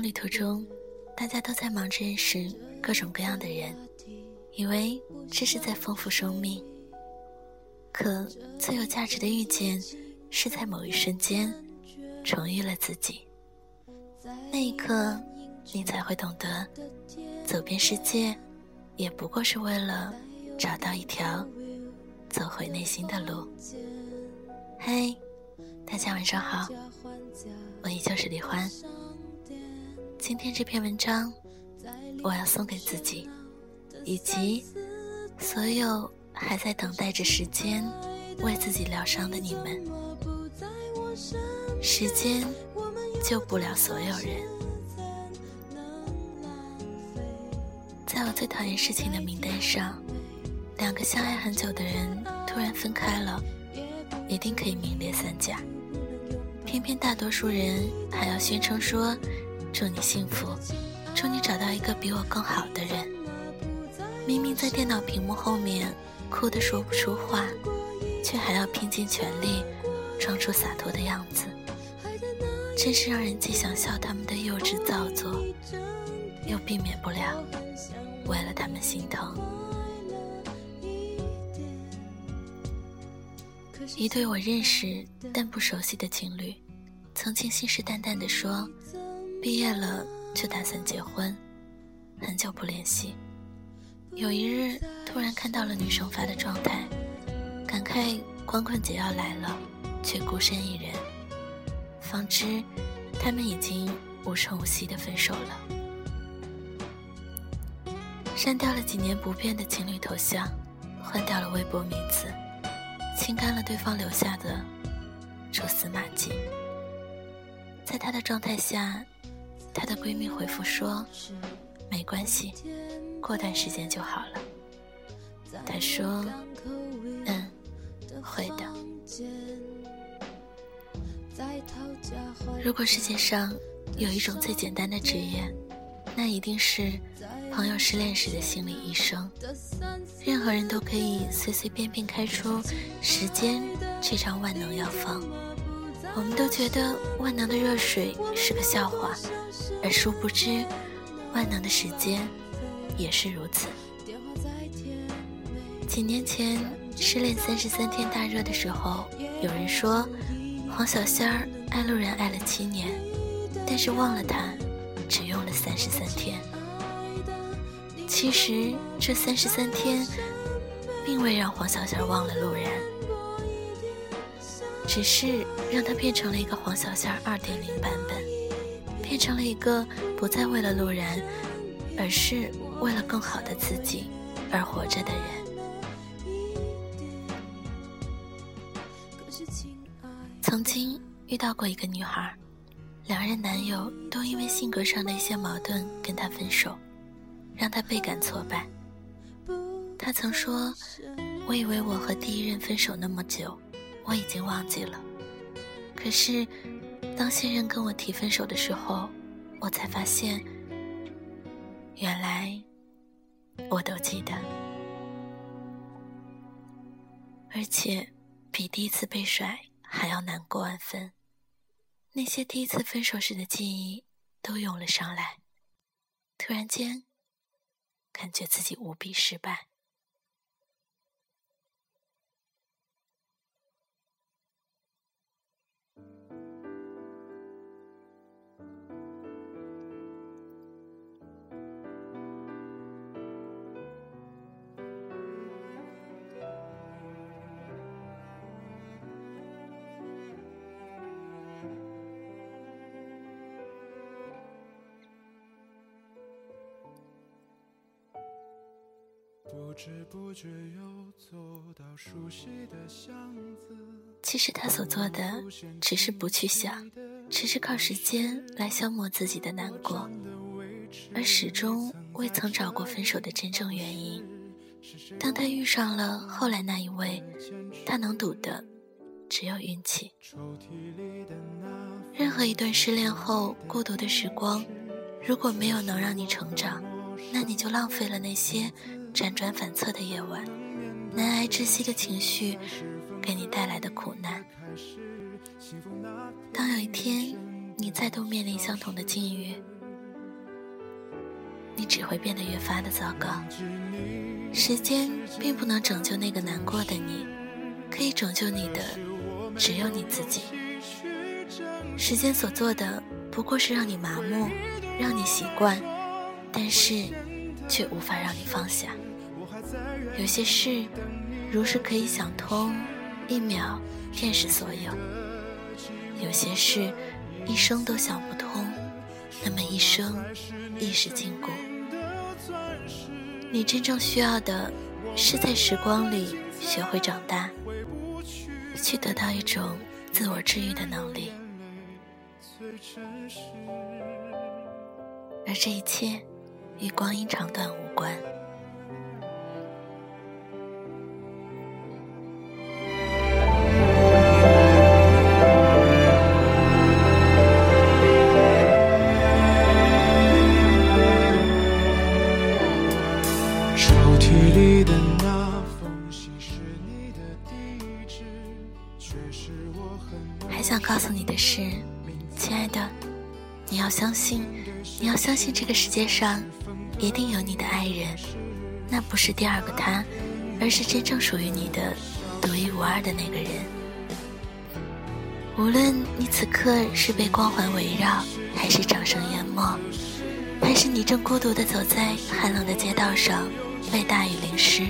旅途中，大家都在忙着认识各种各样的人，以为这是在丰富生命。可最有价值的遇见，是在某一瞬间重遇了自己。那一刻，你才会懂得，走遍世界，也不过是为了找到一条走回内心的路。嘿，大家晚上好，我依旧是李欢。今天这篇文章，我要送给自己，以及所有还在等待着时间为自己疗伤的你们。时间救不了所有人。在我最讨厌事情的名单上，两个相爱很久的人突然分开了，一定可以名列三甲。偏偏大多数人还要宣称说。祝你幸福，祝你找到一个比我更好的人。明明在电脑屏幕后面哭得说不出话，却还要拼尽全力装出洒脱的样子，真是让人既想笑他们的幼稚造作，又避免不了为了他们心疼。一对我认识但不熟悉的情侣，曾经信誓旦旦地说。毕业了就打算结婚，很久不联系。有一日突然看到了女生发的状态，感慨光棍节要来了，却孤身一人。方知他们已经无声无息的分手了。删掉了几年不变的情侣头像，换掉了微博名字，清干了对方留下的蛛丝马迹。在他的状态下。她的闺蜜回复说：“没关系，过段时间就好了。”她说：“嗯，会的。”如果世界上有一种最简单的职业，那一定是朋友失恋时的心理医生。任何人都可以随随便便开出“时间”这张万能药方。我们都觉得万能的热水是个笑话。而殊不知，万能的时间也是如此。几年前，失恋三十三天大热的时候，有人说黄小仙儿爱路人爱了七年，但是忘了他只用了三十三天。其实这三十三天，并未让黄小仙儿忘了路人，只是让他变成了一个黄小仙儿二点零版本。变成了一个不再为了路人，而是为了更好的自己而活着的人。曾经遇到过一个女孩，两任男友都因为性格上的一些矛盾跟她分手，让她倍感挫败。她曾说：“我以为我和第一任分手那么久，我已经忘记了，可是……”当现任跟我提分手的时候，我才发现，原来我都记得，而且比第一次被甩还要难过万分。那些第一次分手时的记忆都涌了上来，突然间，感觉自己无比失败。其实他所做的只是不去想，只是靠时间来消磨自己的难过，而始终未曾找过分手的真正原因。当他遇上了后来那一位，他能赌的只有运气。任何一段失恋后孤独的时光，如果没有能让你成长，那你就浪费了那些。辗转反侧的夜晚，难挨窒息的情绪给你带来的苦难。当有一天你再度面临相同的境遇，你只会变得越发的糟糕。时间并不能拯救那个难过的你，可以拯救你的只有你自己。时间所做的不过是让你麻木，让你习惯，但是却无法让你放下。有些事，如是可以想通，一秒便是所有；有些事，一生都想不通，那么一生亦是禁锢。你真正需要的，是在时光里学会长大，去得到一种自我治愈的能力。而这一切，与光阴长短无关。抽屉里的那封信是你的地址，却是我很还想告诉你的是，亲爱的，你要相信，你要相信这个世界上一定有你的爱人，那不是第二个他，而是真正属于你的独一无二的那个人。无论你此刻是被光环围绕，还是掌声淹没，还是你正孤独地走在寒冷的街道上。被大雨淋湿，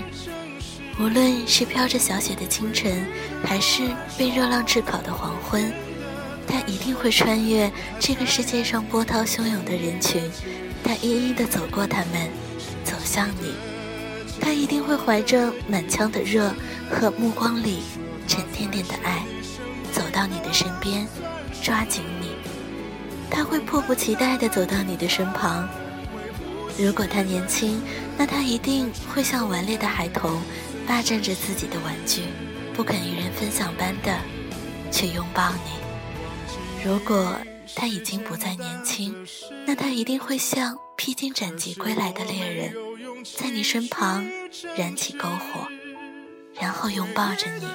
无论是飘着小雪的清晨，还是被热浪炙烤的黄昏，他一定会穿越这个世界上波涛汹涌的人群，他一一的走过他们，走向你。他一定会怀着满腔的热和目光里沉甸甸的爱，走到你的身边，抓紧你。他会迫不及待地走到你的身旁。如果他年轻，那他一定会像顽劣的孩童，霸占着自己的玩具，不肯与人分享般的去拥抱你。如果他已经不再年轻，那他一定会像披荆斩棘归来的猎人，在你身旁燃起篝火，然后拥抱着你，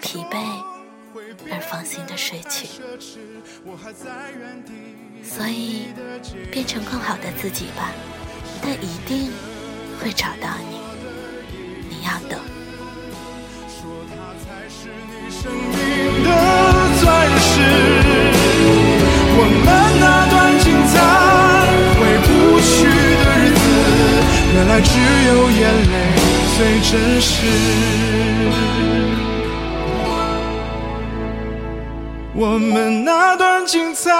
疲惫而放心的睡去。所以，变成更好的自己吧。他一定会找到你，你要等。来只有眼泪最真实。我们那段精彩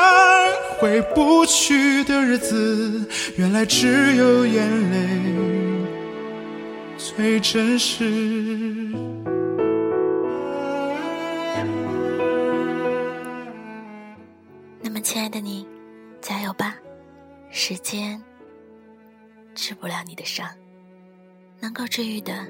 回不去的日子，原来只有眼泪最真实。那么，亲爱的你，加油吧！时间治不了你的伤，能够治愈的。